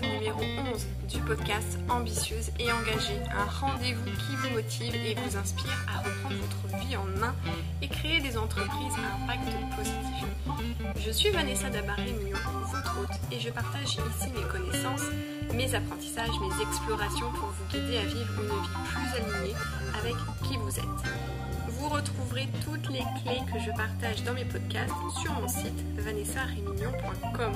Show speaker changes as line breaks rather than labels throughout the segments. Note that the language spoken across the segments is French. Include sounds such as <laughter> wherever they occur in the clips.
numéro 11 du podcast Ambitieuse et engagée, un rendez-vous qui vous motive et vous inspire à reprendre votre vie en main et créer des entreprises à impact positif. Je suis Vanessa Dabaré-Mignon, votre hôte, et je partage ici mes connaissances, mes apprentissages, mes explorations pour vous guider à vivre une vie plus alignée avec qui vous êtes. Vous retrouverez toutes les clés que je partage dans mes podcasts sur mon site vanessarémignon.com.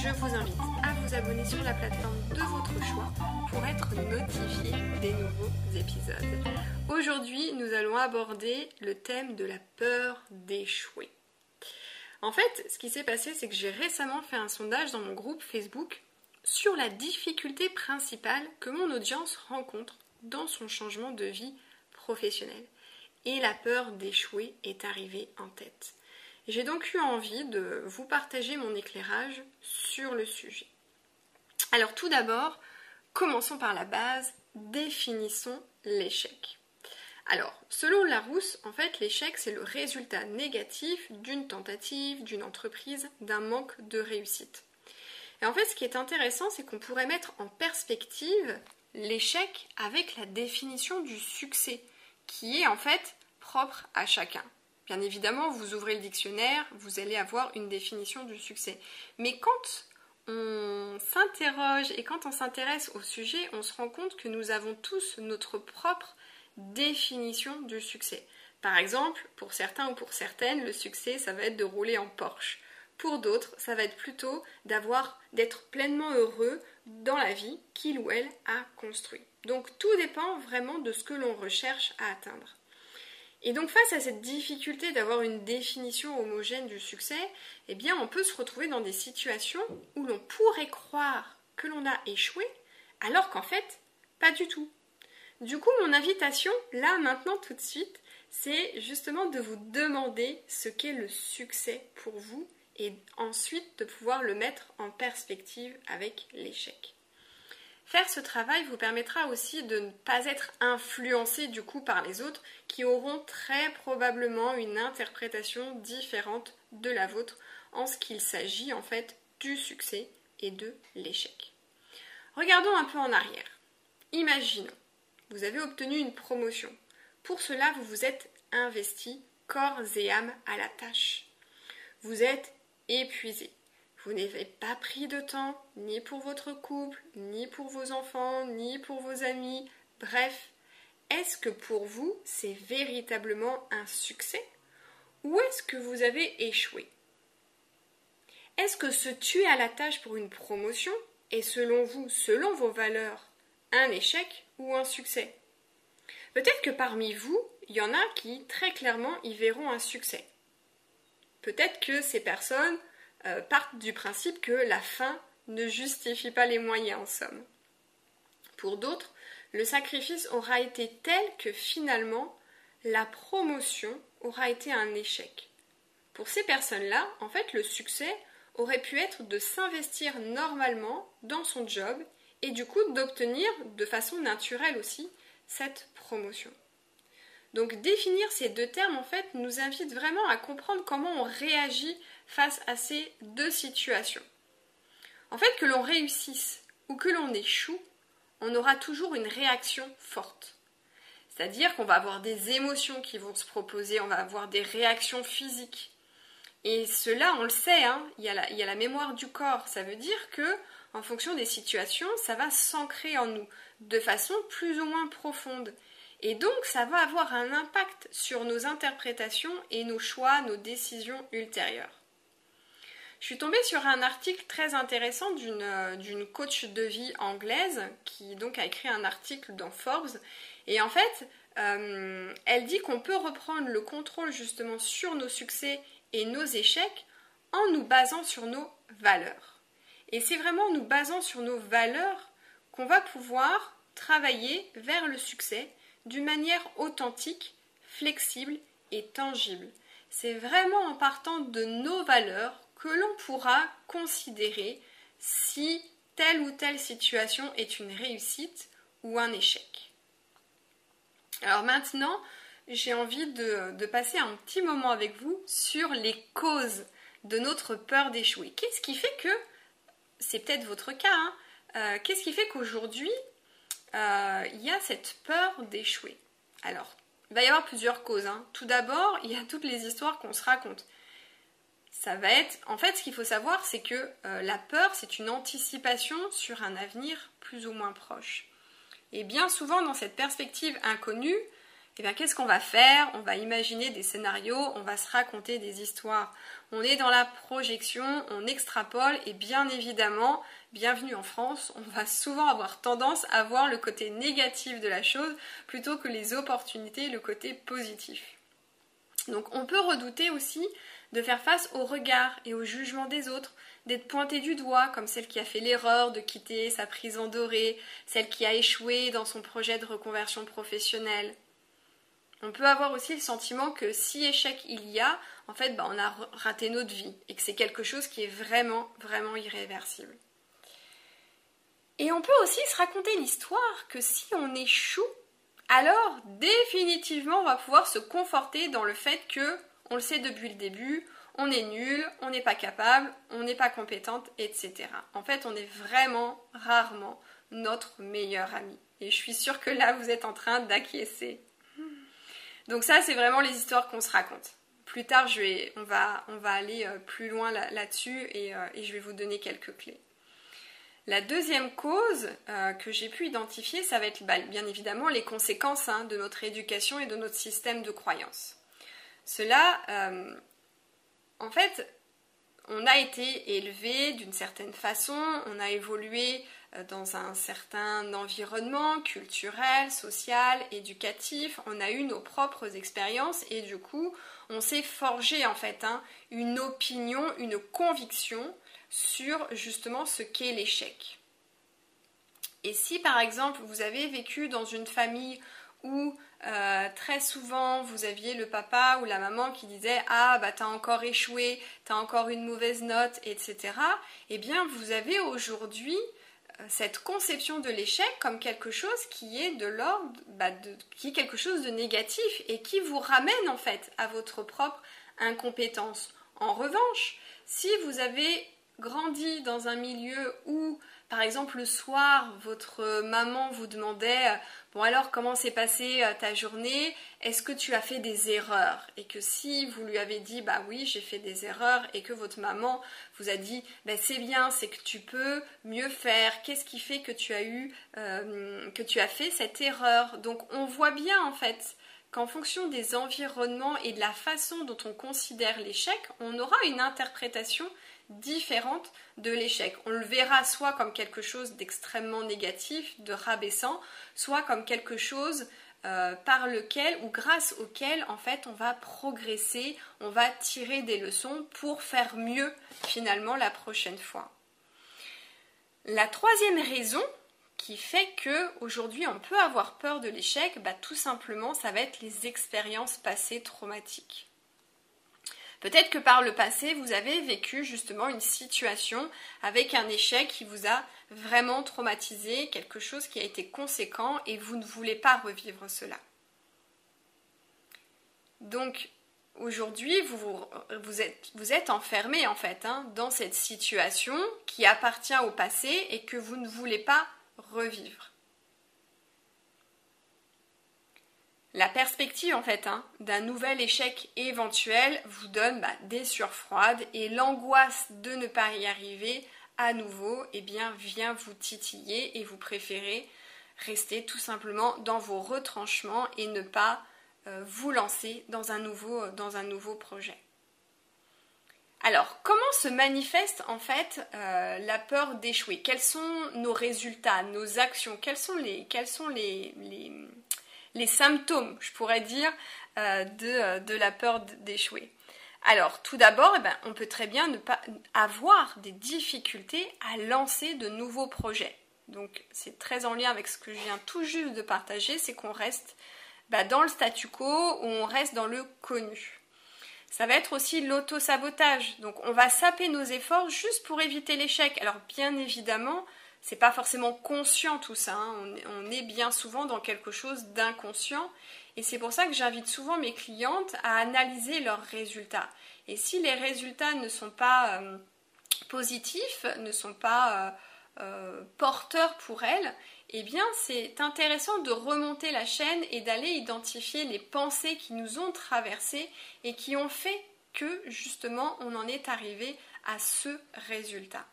Je vous invite à vous abonner sur la plateforme de votre choix pour être notifié des nouveaux épisodes. Aujourd'hui, nous allons aborder le thème de la peur d'échouer. En fait, ce qui s'est passé, c'est que j'ai récemment fait un sondage dans mon groupe Facebook sur la difficulté principale que mon audience rencontre dans son changement de vie professionnelle. Et la peur d'échouer est arrivée en tête. J'ai donc eu envie de vous partager mon éclairage sur le sujet. Alors tout d'abord, commençons par la base, définissons l'échec. Alors, selon Larousse, en fait, l'échec, c'est le résultat négatif d'une tentative, d'une entreprise, d'un manque de réussite. Et en fait, ce qui est intéressant, c'est qu'on pourrait mettre en perspective l'échec avec la définition du succès, qui est en fait propre à chacun. Bien évidemment, vous ouvrez le dictionnaire, vous allez avoir une définition du succès. Mais quand on s'interroge et quand on s'intéresse au sujet, on se rend compte que nous avons tous notre propre définition du succès. Par exemple, pour certains ou pour certaines, le succès, ça va être de rouler en Porsche. Pour d'autres, ça va être plutôt d'avoir d'être pleinement heureux dans la vie qu'il ou elle a construit. Donc tout dépend vraiment de ce que l'on recherche à atteindre. Et donc face à cette difficulté d'avoir une définition homogène du succès, eh bien on peut se retrouver dans des situations où l'on pourrait croire que l'on a échoué, alors qu'en fait, pas du tout. Du coup, mon invitation, là, maintenant, tout de suite, c'est justement de vous demander ce qu'est le succès pour vous et ensuite de pouvoir le mettre en perspective avec l'échec. Faire ce travail vous permettra aussi de ne pas être influencé du coup par les autres qui auront très probablement une interprétation différente de la vôtre en ce qu'il s'agit en fait du succès et de l'échec. Regardons un peu en arrière. Imaginons, vous avez obtenu une promotion. Pour cela, vous vous êtes investi corps et âme à la tâche. Vous êtes épuisé. Vous n'avez pas pris de temps, ni pour votre couple, ni pour vos enfants, ni pour vos amis. Bref, est-ce que pour vous, c'est véritablement un succès Ou est-ce que vous avez échoué? Est-ce que se tuer à la tâche pour une promotion est selon vous, selon vos valeurs, un échec ou un succès? Peut-être que parmi vous, il y en a qui très clairement y verront un succès. Peut-être que ces personnes euh, partent du principe que la fin ne justifie pas les moyens en somme. Pour d'autres, le sacrifice aura été tel que finalement la promotion aura été un échec. Pour ces personnes-là, en fait, le succès aurait pu être de s'investir normalement dans son job et du coup d'obtenir de façon naturelle aussi cette promotion. Donc définir ces deux termes en fait nous invite vraiment à comprendre comment on réagit face à ces deux situations. En fait, que l'on réussisse ou que l'on échoue, on aura toujours une réaction forte. C'est-à-dire qu'on va avoir des émotions qui vont se proposer, on va avoir des réactions physiques. Et cela, on le sait, hein, il, y a la, mémoire du corps. Ça veut dire que, en fonction des situations, ça va s'ancrer en nous de façon plus ou moins profonde. Et donc, ça va avoir un impact sur nos interprétations et nos choix, nos décisions ultérieures. Je suis tombée sur un article très intéressant euh, d'une coach de vie anglaise qui donc a écrit un article dans Forbes. Et en fait, euh, elle dit qu'on peut reprendre le contrôle justement sur nos succès et nos échecs en nous basant sur nos valeurs. Et c'est vraiment en nous basant sur nos valeurs qu'on va pouvoir travailler vers le succès d'une manière authentique, flexible et tangible. C'est vraiment en partant de nos valeurs que l'on pourra considérer si telle ou telle situation est une réussite ou un échec. Alors maintenant, j'ai envie de, passer un petit moment avec vous sur les causes de notre peur d'échouer. Qu'est-ce qui fait que, c'est peut-être votre cas, hein, euh, qu'est-ce qui fait qu'aujourd'hui, euh, il y a cette peur d'échouer? Alors, il va y avoir plusieurs causes. Hein. Tout d'abord, il y a toutes les histoires qu'on se raconte. Ça va être, en fait, ce qu'il faut savoir, c'est que la peur, c'est une anticipation sur un avenir plus ou moins proche. Et bien souvent, dans cette perspective inconnue, eh bien, qu'est-ce qu'on va faire? On va imaginer des scénarios, on va se raconter des histoires. On est dans la projection, on extrapole et bien évidemment, bienvenue en France, on va souvent avoir tendance à voir le côté négatif de la chose plutôt que les opportunités, le côté positif. Donc on peut redouter aussi de faire face au regard et au jugement des autres, d'être pointé du doigt comme celle qui a fait l'erreur de quitter sa prison dorée, celle qui a échoué dans son projet de reconversion professionnelle. On peut avoir aussi le sentiment que si échec il y a, en fait, bah, on a raté notre vie et que c'est quelque chose qui est vraiment, vraiment irréversible. Et on peut aussi se raconter l'histoire que si on échoue, alors définitivement on va pouvoir se conforter dans le fait que, on le sait depuis le début, on est nul, on n'est pas capable, on n'est pas compétente, etc. En fait, on est vraiment rarement notre meilleur ami. Et je suis sûre que là, vous êtes en train d'acquiescer. Donc ça, c'est vraiment les histoires qu'on se raconte. Plus tard, on va aller euh, plus loin là-dessus euh, et, je vais vous donner quelques clés. La deuxième cause euh, que j'ai pu identifier, ça va être bah, bien évidemment les conséquences hein, de notre éducation et de notre système de croyance. Cela, en fait, on a été élevé d'une certaine façon, on a évolué euh, dans un certain environnement culturel, social, éducatif, on a eu nos propres expériences et du coup on s'est forgé en fait hein, une opinion, une conviction sur justement ce qu'est l'échec. Et si par exemple vous avez vécu dans une famille où euh, très souvent vous aviez le papa ou la maman qui disait ah bah t'as encore échoué, t'as encore une mauvaise note, etc. Eh bien vous avez aujourd'hui euh, cette conception de l'échec comme quelque chose qui est de l'ordre, bah, qui est quelque chose de négatif et qui vous ramène en fait à votre propre incompétence. En revanche, si vous avez grandi dans un milieu où par exemple, le soir, votre maman vous demandait Bon, alors, comment s'est passée euh, ta journée? Est-ce que tu as fait des erreurs? Et que si vous lui avez dit Bah oui, j'ai fait des erreurs, et que votre maman vous a dit bah, C'est bien, c'est que tu peux mieux faire. Qu'est-ce qui fait que tu as eu, euh, que tu as fait cette erreur? Donc, on voit bien en fait qu'en fonction des environnements et de la façon dont on considère l'échec, on aura une interprétation différente de l'échec. On le verra soit comme quelque chose d'extrêmement négatif, de rabaissant, soit comme quelque chose euh, par lequel ou grâce auquel en fait on va progresser, on va tirer des leçons pour faire mieux finalement la prochaine fois. La troisième raison qui fait que aujourd'hui on peut avoir peur de l'échec, bah, tout simplement ça va être les expériences passées traumatiques. Peut-être que par le passé, vous avez vécu justement une situation avec un échec qui vous a vraiment traumatisé, quelque chose qui a été conséquent et vous ne voulez pas revivre cela. Donc aujourd'hui, vous, êtes, enfermé en fait hein, dans cette situation qui appartient au passé et que vous ne voulez pas revivre. La perspective en fait hein, d'un nouvel échec éventuel vous donne bah, des surfroides et l'angoisse de ne pas y arriver à nouveau eh bien, vient vous titiller et vous préférez rester tout simplement dans vos retranchements et ne pas euh, vous lancer dans un nouveau, dans un nouveau projet. Alors, comment se manifeste en fait euh, la peur d'échouer? Quels sont nos résultats, nos actions? Quels sont les symptômes, je pourrais dire, euh, euh, de, la peur d'échouer. Alors, tout d'abord, eh ben, on peut très bien ne pas avoir des difficultés à lancer de nouveaux projets. Donc, c'est très en lien avec ce que je viens tout juste de partager, c'est qu'on reste bah, dans le statu quo ou on reste dans le connu. Ça va être aussi l'auto-sabotage. Donc, on va saper nos efforts juste pour éviter l'échec. Alors, bien évidemment, c'est pas forcément conscient tout ça. Hein. On, est bien souvent dans quelque chose d'inconscient. Et c'est pour ça que j'invite souvent mes clientes à analyser leurs résultats. Et si les résultats ne sont pas euh, positifs, ne sont pas euh, porteur pour elle, eh bien c'est intéressant de remonter la chaîne et d'aller identifier les pensées qui nous ont traversées et qui ont fait que justement on en est arrivé à ce résultat.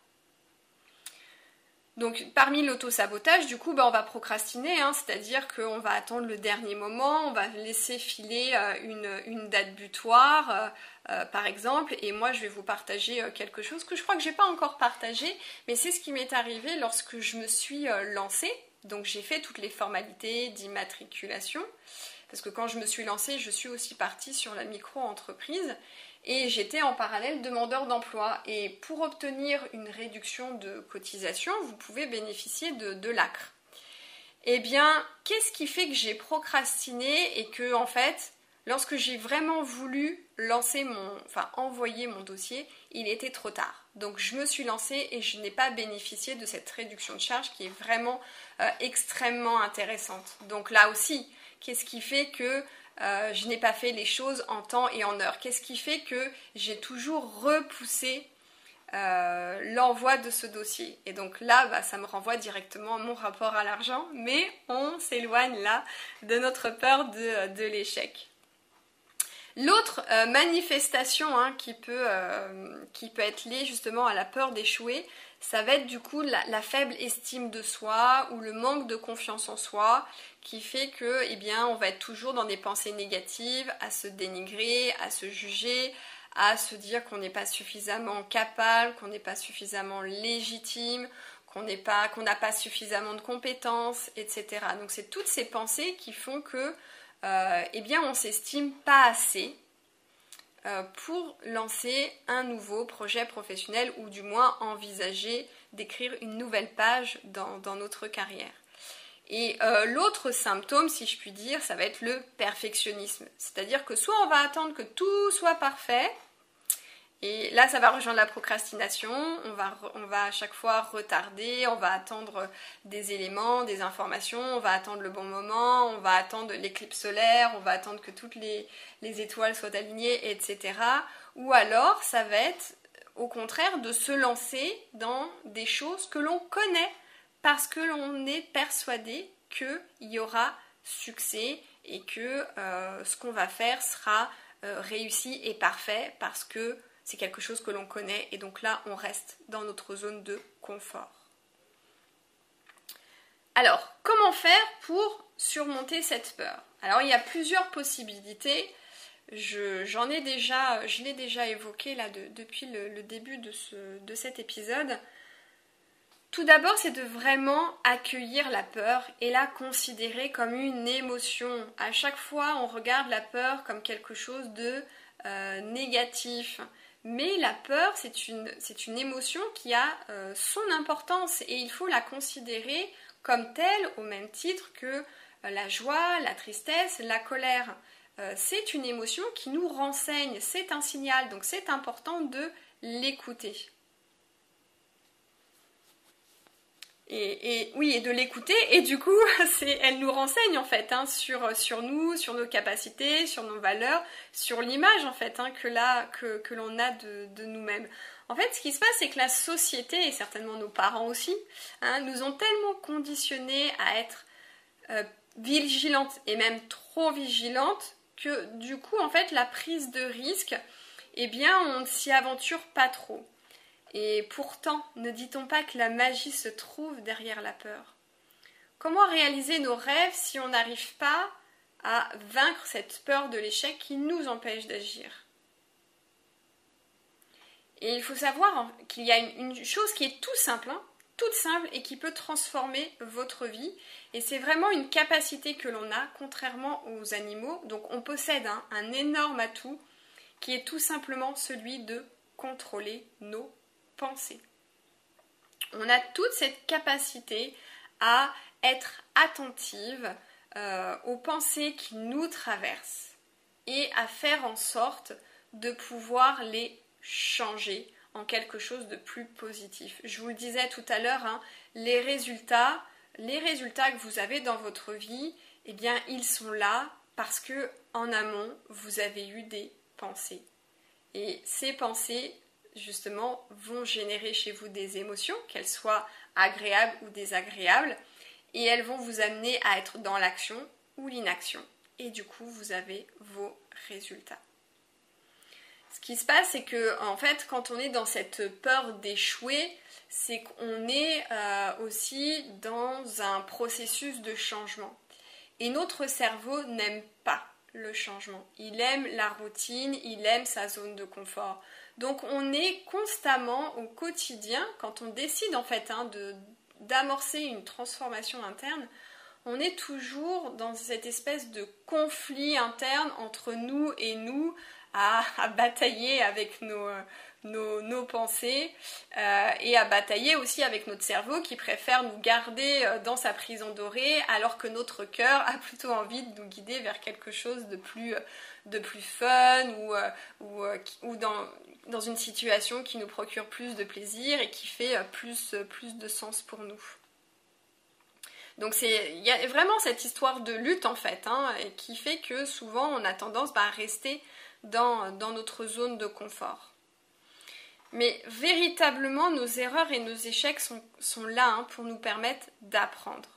Donc parmi l'auto-sabotage, du coup, bah, on va procrastiner, hein, c'est-à-dire qu'on va attendre le dernier moment, on va laisser filer euh, une, date butoir, euh, euh, par exemple, et moi je vais vous partager quelque chose que je crois que je n'ai pas encore partagé, mais c'est ce qui m'est arrivé lorsque je me suis lancée. Donc j'ai fait toutes les formalités d'immatriculation, parce que quand je me suis lancée, je suis aussi partie sur la micro-entreprise et j'étais en parallèle demandeur d'emploi. Et pour obtenir une réduction de cotisation, vous pouvez bénéficier de, l'ACRE. Eh bien, qu'est-ce qui fait que j'ai procrastiné et que, en fait, lorsque j'ai vraiment voulu lancer mon, enfin, envoyer mon dossier, il était trop tard. Donc, je me suis lancée et je n'ai pas bénéficié de cette réduction de charge qui est vraiment euh, extrêmement intéressante. Donc, là aussi, qu'est-ce qui fait que euh, je n'ai pas fait les choses en temps et en heure. Qu'est-ce qui fait que j'ai toujours repoussé euh, l'envoi de ce dossier? Et donc là, bah, ça me renvoie directement à mon rapport à l'argent, mais on s'éloigne là de notre peur de, l'échec. L'autre euh, manifestation hein, qui, peut, qui peut être liée justement à la peur d'échouer, ça va être du coup la, faible estime de soi ou le manque de confiance en soi qui fait que eh on va être toujours dans des pensées négatives, à se dénigrer, à se juger, à se dire qu'on n'est pas suffisamment capable, qu'on n'est pas suffisamment légitime, qu'on n'est pas qu'on n'a pas suffisamment de compétences, etc. Donc c'est toutes ces pensées qui font que euh, eh on s'estime pas assez euh, pour lancer un nouveau projet professionnel ou du moins envisager d'écrire une nouvelle page dans, notre carrière. Et euh, l'autre symptôme, si je puis dire, ça va être le perfectionnisme. C'est-à-dire que soit on va attendre que tout soit parfait, et là, ça va rejoindre la procrastination. On va, on va à chaque fois retarder, on va attendre des éléments, des informations, on va attendre le bon moment, on va attendre l'éclipse solaire, on va attendre que toutes les, les étoiles soient alignées, etc. Ou alors, ça va être au contraire de se lancer dans des choses que l'on connaît parce que l'on est persuadé qu'il y aura succès et que euh, ce qu'on va faire sera euh, réussi et parfait parce que c'est quelque chose que l'on connaît et donc là on reste dans notre zone de confort. Alors, comment faire pour surmonter cette peur? Alors, il y a plusieurs possibilités. J'en ai déjà, je l'ai déjà évoqué là depuis le, début de, de cet épisode. Tout d'abord, c'est de vraiment accueillir la peur et la considérer comme une émotion. À chaque fois, on regarde la peur comme quelque chose de euh, négatif. Mais la peur, c'est une, émotion qui a euh, son importance et il faut la considérer comme telle au même titre que euh, la joie, la tristesse, la colère. C'est une émotion qui nous renseigne, c'est un signal, donc c'est important de l'écouter. Et, oui, et de l'écouter, et du coup, <laughs> elle nous renseigne en fait hein, sur, nous, sur nos capacités, sur nos valeurs, sur l'image en fait hein, que, l'on a de, nous-mêmes. En fait, ce qui se passe, c'est que la société, et certainement nos parents aussi, hein, nous ont tellement conditionnés à être euh, vigilantes, et même trop vigilantes, que du coup, en fait, la prise de risque, eh bien, on ne s'y aventure pas trop. Et pourtant, ne dit-on pas que la magie se trouve derrière la peur? Comment réaliser nos rêves si on n'arrive pas à vaincre cette peur de l'échec qui nous empêche d'agir? Et il faut savoir qu'il y a une, chose qui est tout simple, hein, toute simple et qui peut transformer votre vie. Et c'est vraiment une capacité que l'on a, contrairement aux animaux. Donc on possède hein, un énorme atout qui est tout simplement celui de contrôler nos On a toute cette capacité à être attentive euh, aux pensées qui nous traversent et à faire en sorte de pouvoir les changer en quelque chose de plus positif. Je vous le disais tout à l'heure, hein, les résultats, les résultats que vous avez dans votre vie, eh bien, ils sont là parce que en amont, vous avez eu des pensées. Et ces pensées justement vont générer chez vous des émotions, qu'elles soient agréables ou désagréables, et elles vont vous amener à être dans l'action ou l'inaction. Et du coup, vous avez vos résultats. Ce qui se passe, c'est que en fait, quand on est dans cette peur d'échouer, c'est qu'on est euh, aussi dans un processus de changement. Et notre cerveau n'aime pas le changement. Il aime la routine, il aime sa zone de confort. Donc on est constamment au quotidien, quand on décide en fait hein, d'amorcer une transformation interne, on est toujours dans cette espèce de conflit interne entre nous et nous à, batailler avec nos, nos, pensées euh, et à batailler aussi avec notre cerveau qui préfère nous garder euh, dans sa prison dorée alors que notre cœur a plutôt envie de nous guider vers quelque chose de plus, de plus fun ou, euh, ou, ou dans, dans, une situation qui nous procure plus de plaisir et qui fait plus, plus de sens pour nous. Donc il y a vraiment cette histoire de lutte en fait, hein, qui fait que souvent on a tendance bah, à rester dans, dans notre zone de confort. Mais véritablement, nos erreurs et nos échecs sont, là hein, pour nous permettre d'apprendre.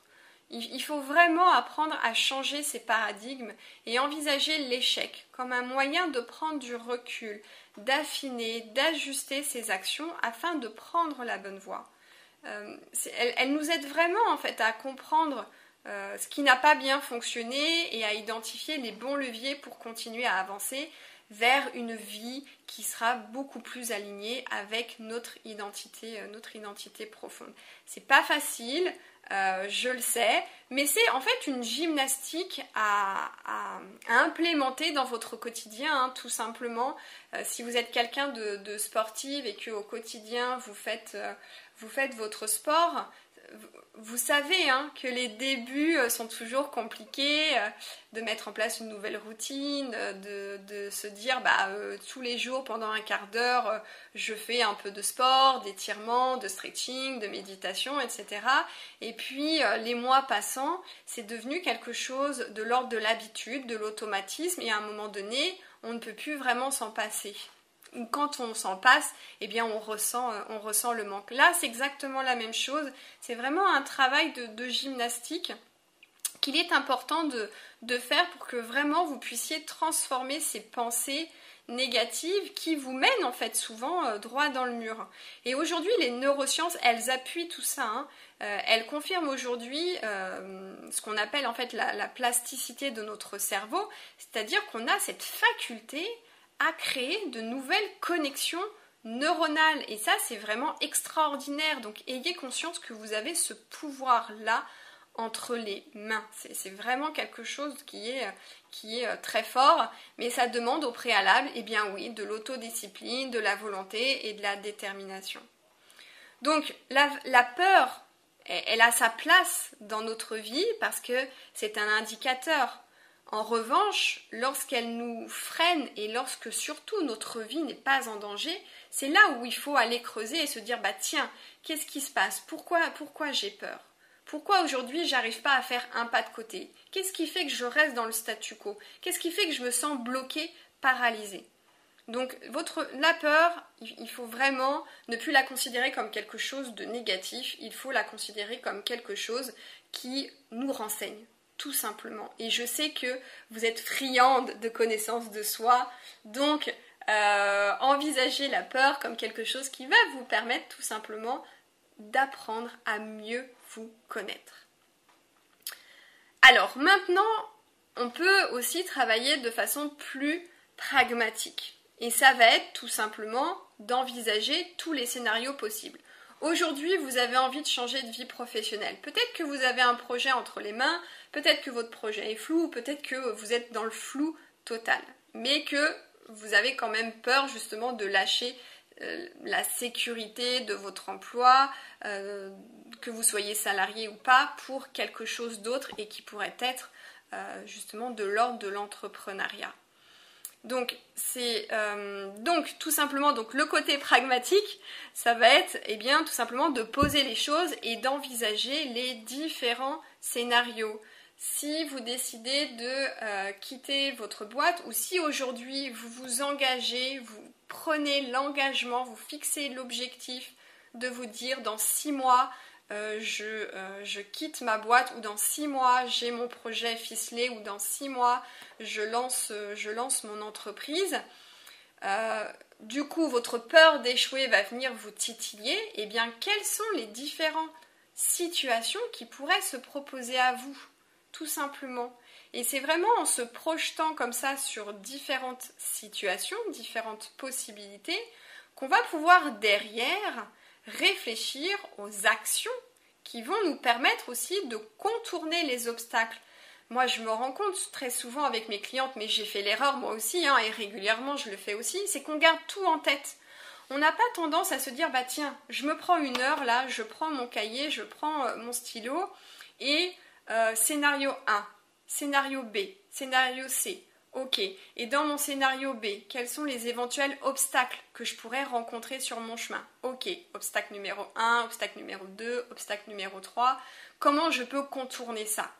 Il, faut vraiment apprendre à changer ces paradigmes et envisager l'échec comme un moyen de prendre du recul, d'affiner, d'ajuster ses actions afin de prendre la bonne voie. Euh, elle, nous aide vraiment en fait à comprendre euh, ce qui n'a pas bien fonctionné et à identifier les bons leviers pour continuer à avancer vers une vie qui sera beaucoup plus alignée avec notre identité, euh, notre identité profonde. C'est pas facile, euh, je le sais, mais c'est en fait une gymnastique à, implémenter dans votre quotidien, hein, tout simplement. Euh, si vous êtes quelqu'un de, sportif et que au quotidien vous faites, vous faites votre sport, vous savez hein, que les débuts euh, sont toujours compliqués, euh, de mettre en place une nouvelle routine, euh, de, se dire bah, tous les jours pendant un quart d'heure je fais un peu de sport, d'étirement, de stretching, de méditation, etc. Et puis les mois passant, c'est devenu quelque chose de l'ordre de l'habitude, de l'automatisme et à un moment donné, on ne peut plus vraiment s'en passer quand on s'en passe, eh bien on ressent, euh, on ressent le manque. Là, c'est exactement la même chose. C'est vraiment un travail de, gymnastique qu'il est important de, de, faire pour que vraiment vous puissiez transformer ces pensées négatives qui vous mènent en fait souvent euh, droit dans le mur. Et aujourd'hui, les neurosciences, elles appuient tout ça. Hein. Euh, elles confirment aujourd'hui ce qu'on appelle en fait la plasticité de notre cerveau, c'est-à-dire qu'on a cette faculté à créer de nouvelles connexions neuronales. Et ça, c'est vraiment extraordinaire. Donc, ayez conscience que vous avez ce pouvoir-là entre les mains. C'est vraiment quelque chose qui est, qui est euh, très fort, mais ça demande au préalable, eh bien oui, de l'autodiscipline, de la volonté et de la détermination. Donc, la, la peur, elle a sa place dans notre vie parce que c'est un indicateur. En revanche, lorsqu'elle nous freine et lorsque surtout notre vie n'est pas en danger, c'est là où il faut aller creuser et se dire bah tiens, qu'est-ce qui se passe? Pourquoi pourquoi j'ai peur? Pourquoi aujourd'hui j'arrive pas à faire un pas de côté? Qu'est-ce qui fait que je reste dans le statu quo? Qu'est-ce qui fait que je me sens bloquée, paralysée? Donc votre, la peur, il faut vraiment ne plus la considérer comme quelque chose de négatif, il faut la considérer comme quelque chose qui nous renseigne, tout simplement. Et je sais que vous êtes friande de connaissance de soi, donc euh, envisagez la peur comme quelque chose qui va vous permettre tout simplement d'apprendre à mieux vous connaître. Alors maintenant, on peut aussi travailler de façon plus pragmatique. Et ça va être tout simplement d'envisager tous les scénarios possibles. Aujourd'hui, vous avez envie de changer de vie professionnelle. Peut-être que vous avez un projet entre les mains, peut-être que votre projet est flou, peut-être que vous êtes dans le flou total, mais que vous avez quand même peur justement de lâcher euh, la sécurité de votre emploi, euh, que vous soyez salarié ou pas, pour quelque chose d'autre et qui pourrait être euh, justement de l'ordre de l'entrepreneuriat. Donc c'est euh, donc tout simplement donc le côté pragmatique, ça va être eh bien tout simplement de poser les choses et d'envisager les différents scénarios. Si vous décidez de euh, quitter votre boîte ou si aujourd'hui vous vous engagez, vous prenez l'engagement, vous fixez l'objectif de vous dire dans six mois, euh, euh, je, quitte ma boîte ou dans six mois j'ai mon projet ficelé ou dans six mois je lance, euh, je lance mon entreprise. du coup, votre peur d'échouer va venir vous titiller. Eh bien, quelles sont les différentes situations qui pourraient se proposer à vous, tout simplement? Et c'est vraiment en se projetant comme ça sur différentes situations, différentes possibilités, qu'on va pouvoir derrière réfléchir aux actions qui vont nous permettre aussi de contourner les obstacles. Moi, je me rends compte très souvent avec mes clientes, mais j'ai fait l'erreur moi aussi, hein, et régulièrement je le fais aussi, c'est qu'on garde tout en tête. On n'a pas tendance à se dire, bah tiens, je me prends une heure là, je prends mon cahier, je prends euh, mon stylo, et euh, scénario 1, scénario B, scénario C, Ok. Et dans mon scénario B, quels sont les éventuels obstacles que je pourrais rencontrer sur mon chemin? Ok. Obstacle numéro 1, obstacle numéro 2, obstacle numéro 3. Comment je peux contourner ça?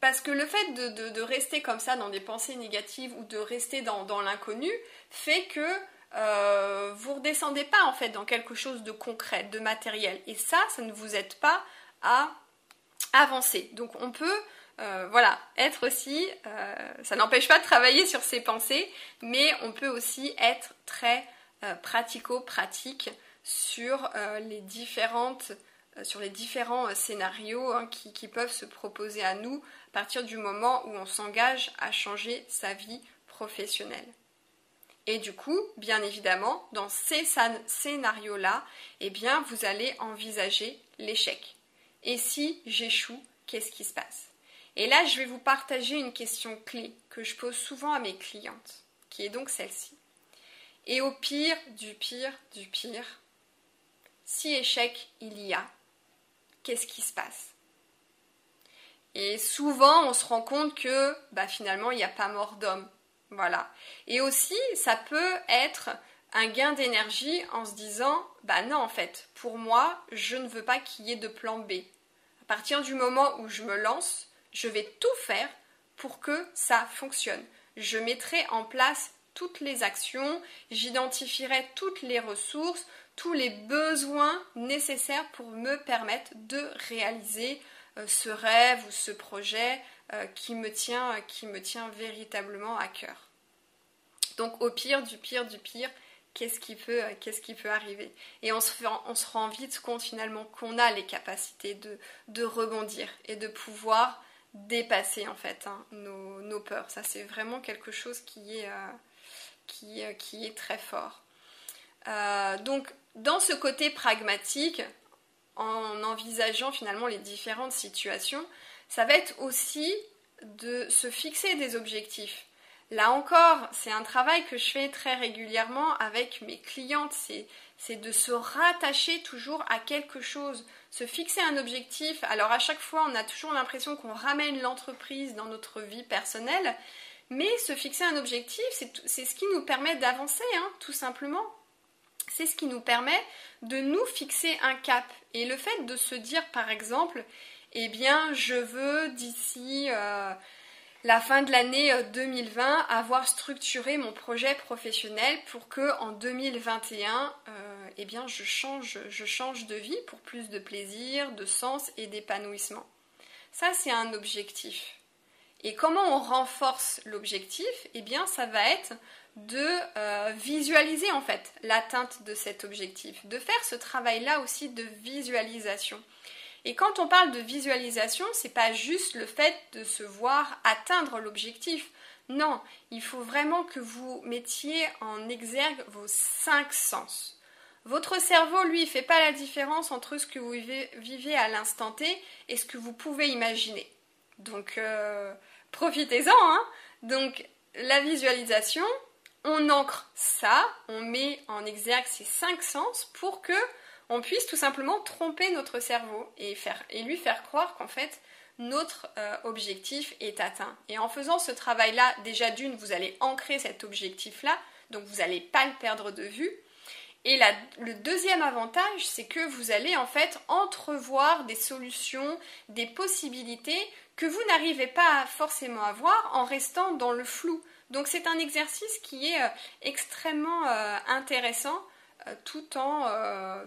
Parce que le fait de, rester comme ça dans des pensées négatives ou de rester dans, l'inconnu fait que euh, vous redescendez pas en fait dans quelque chose de concret, de matériel. Et ça, ça ne vous aide pas à avancer. Donc on peut euh, voilà, être aussi, euh, ça n'empêche pas de travailler sur ses pensées, mais on peut aussi être très euh, pratico-pratique sur les différents scénarios hein, qui, qui, peuvent se proposer à nous à partir du moment où on s'engage à changer sa vie professionnelle. Et du coup, bien évidemment, dans ces scénarios-là, eh bien, vous allez envisager l'échec. Et si j'échoue, qu'est-ce qui se passe? Et là, je vais vous partager une question clé que je pose souvent à mes clientes, qui est donc celle-ci. Et au pire, du pire, du pire, si échec il y a, qu'est-ce qui se passe? Et souvent, on se rend compte que bah, finalement, il n'y a pas mort d'homme. Voilà. Et aussi, ça peut être un gain d'énergie en se disant bah non en fait pour moi je ne veux pas qu'il y ait de plan B à partir du moment où je me lance je vais tout faire pour que ça fonctionne. Je mettrai en place toutes les actions, j'identifierai toutes les ressources, tous les besoins nécessaires pour me permettre de réaliser euh, ce rêve ou ce projet euh, qui, me tient, qui me tient véritablement à cœur. Donc au pire du pire du pire, qu'est-ce qui peut, euh, arriver? Et on se, rend vite compte finalement qu'on a les capacités de rebondir et de pouvoir dépasser en fait hein, nos, peurs. Ça c'est vraiment quelque chose qui est, euh, euh, très fort. Euh, donc dans ce côté pragmatique, en envisageant finalement les différentes situations, ça va être aussi de se fixer des objectifs. Là encore, c'est un travail que je fais très régulièrement avec mes clientes, de se rattacher toujours à quelque chose, se fixer un objectif. Alors à chaque fois, on a toujours l'impression qu'on ramène l'entreprise dans notre vie personnelle, mais se fixer un objectif, c'est ce qui nous permet d'avancer, hein, tout simplement. C'est ce qui nous permet de nous fixer un cap. Et le fait de se dire, par exemple, eh bien, je veux d'ici... Euh, la fin de l'année 2020 euh, avoir structuré mon projet professionnel pour que en 2021 euh, eh bien je change je change de vie pour plus de plaisir, de sens et d'épanouissement. Ça c'est un objectif. Et comment on renforce l'objectif? Eh bien ça va être de euh, visualiser en fait l'atteinte de cet objectif, de faire ce travail-là aussi de visualisation. Et quand on parle de visualisation, c'est pas juste le fait de se voir atteindre l'objectif. Non, il faut vraiment que vous mettiez en exergue vos cinq sens. Votre cerveau, lui, ne fait pas la différence entre ce que vous vivez, à l'instant T et ce que vous pouvez imaginer. Donc, euh, profitez-en. Hein Donc, la visualisation, on ancre ça, on met en exergue ces cinq sens pour que on puisse tout simplement tromper notre cerveau et, lui faire croire qu'en fait notre euh, objectif est atteint. Et en faisant ce travail-là, déjà d'une, vous allez ancrer cet objectif-là, donc vous n'allez pas le perdre de vue. Et le deuxième avantage, c'est que vous allez en fait entrevoir des solutions, des possibilités que vous n'arrivez pas forcément à voir en restant dans le flou, Donc c'est un exercice qui est extrêmement intéressant tout, en,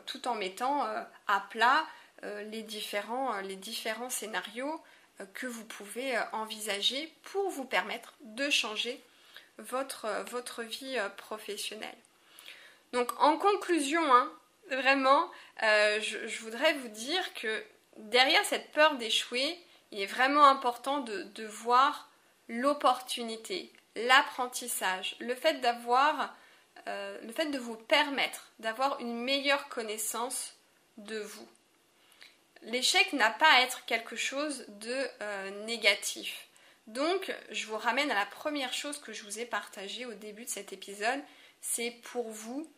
tout en mettant à plat les, différents, les différents scénarios que vous pouvez envisager pour vous permettre de changer votre, votre vie professionnelle. Donc en conclusion, hein, vraiment, euh, je, voudrais vous dire que derrière cette peur d'échouer, il est vraiment important de, voir l'opportunité, l'apprentissage, le fait d'avoir, euh, le fait de vous permettre d'avoir une meilleure connaissance de vous. L'échec n'a pas à être quelque chose de euh, négatif. Donc, je vous ramène à la première chose que je vous ai partagée au début de cet épisode, c'est pour vous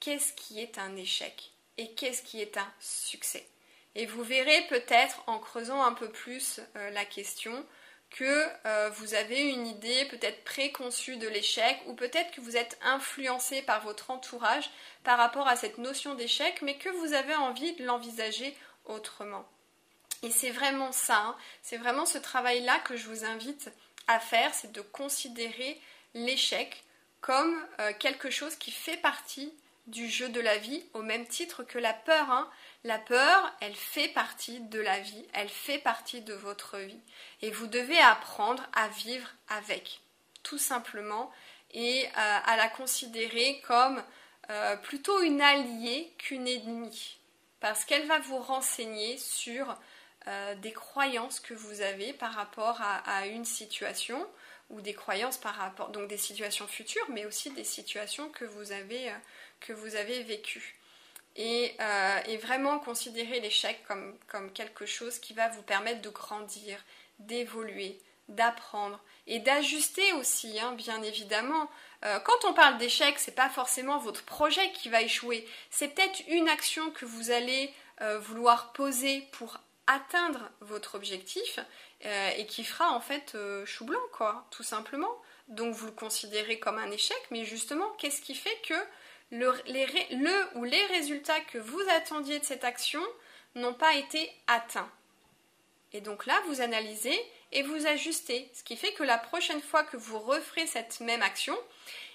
qu'est-ce qui est un échec et qu'est-ce qui est un succès? Et vous verrez peut-être en creusant un peu plus euh, la question que euh, vous avez une idée peut-être préconçue de l'échec ou peut-être que vous êtes influencé par votre entourage par rapport à cette notion d'échec mais que vous avez envie de l'envisager autrement. Et c'est vraiment ça, hein. c'est vraiment ce travail-là que je vous invite à faire, c'est de considérer l'échec comme euh, quelque chose qui fait partie du jeu de la vie au même titre que la peur. Hein. La peur, elle fait partie de la vie, elle fait partie de votre vie. Et vous devez apprendre à vivre avec, tout simplement, et euh, à la considérer comme euh, plutôt une alliée qu'une ennemie. Parce qu'elle va vous renseigner sur euh, des croyances que vous avez par rapport à une situation ou des croyances par rapport, donc des situations futures, mais aussi des situations que vous avez, que vous avez vécues. Et, euh, vraiment considérer l'échec comme, quelque chose qui va vous permettre de grandir, d'évoluer, d'apprendre et d'ajuster aussi, hein, bien évidemment. Euh, quand on parle d'échec, c'est pas forcément votre projet qui va échouer, c'est peut-être une action que vous allez vouloir poser pour atteindre votre objectif euh, et qui fera en fait euh, chou blanc, quoi, tout simplement. Donc vous le considérez comme un échec, mais justement, qu'est-ce qui fait que le, ou les résultats que vous attendiez de cette action n'ont pas été atteints Et donc là, vous analysez et vous ajustez, ce qui fait que la prochaine fois que vous referez cette même action,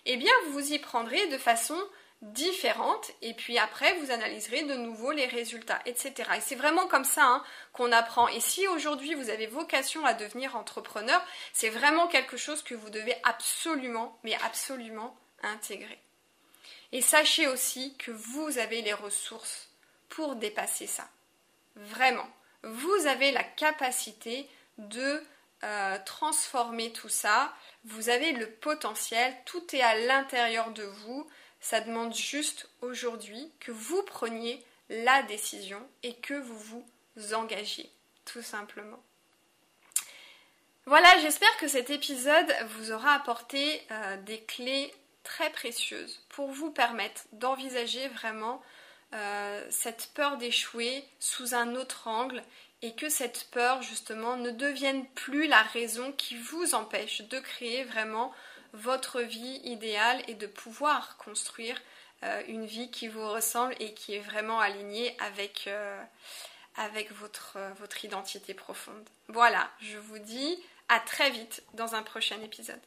eh bien, vous y prendrez de façon différentes et puis après vous analyserez de nouveau les résultats, etc. Et c'est vraiment comme ça hein, qu'on apprend. Et si aujourd'hui vous avez vocation à devenir entrepreneur, c'est vraiment quelque chose que vous devez absolument, mais absolument intégrer. Et sachez aussi que vous avez les ressources pour dépasser ça. Vraiment. Vous avez la capacité de euh, transformer tout ça. Vous avez le potentiel. Tout est à l'intérieur de vous. Ça demande juste aujourd'hui que vous preniez la décision et que vous vous engagiez, tout simplement. Voilà, j'espère que cet épisode vous aura apporté euh, des clés très précieuses pour vous permettre d'envisager vraiment euh, cette peur d'échouer sous un autre angle et que cette peur justement ne devienne plus la raison qui vous empêche de créer vraiment votre vie idéale et de pouvoir construire euh, une vie qui vous ressemble et qui est vraiment alignée avec, euh, votre, votre identité profonde. Voilà, je vous dis à très vite dans un prochain épisode.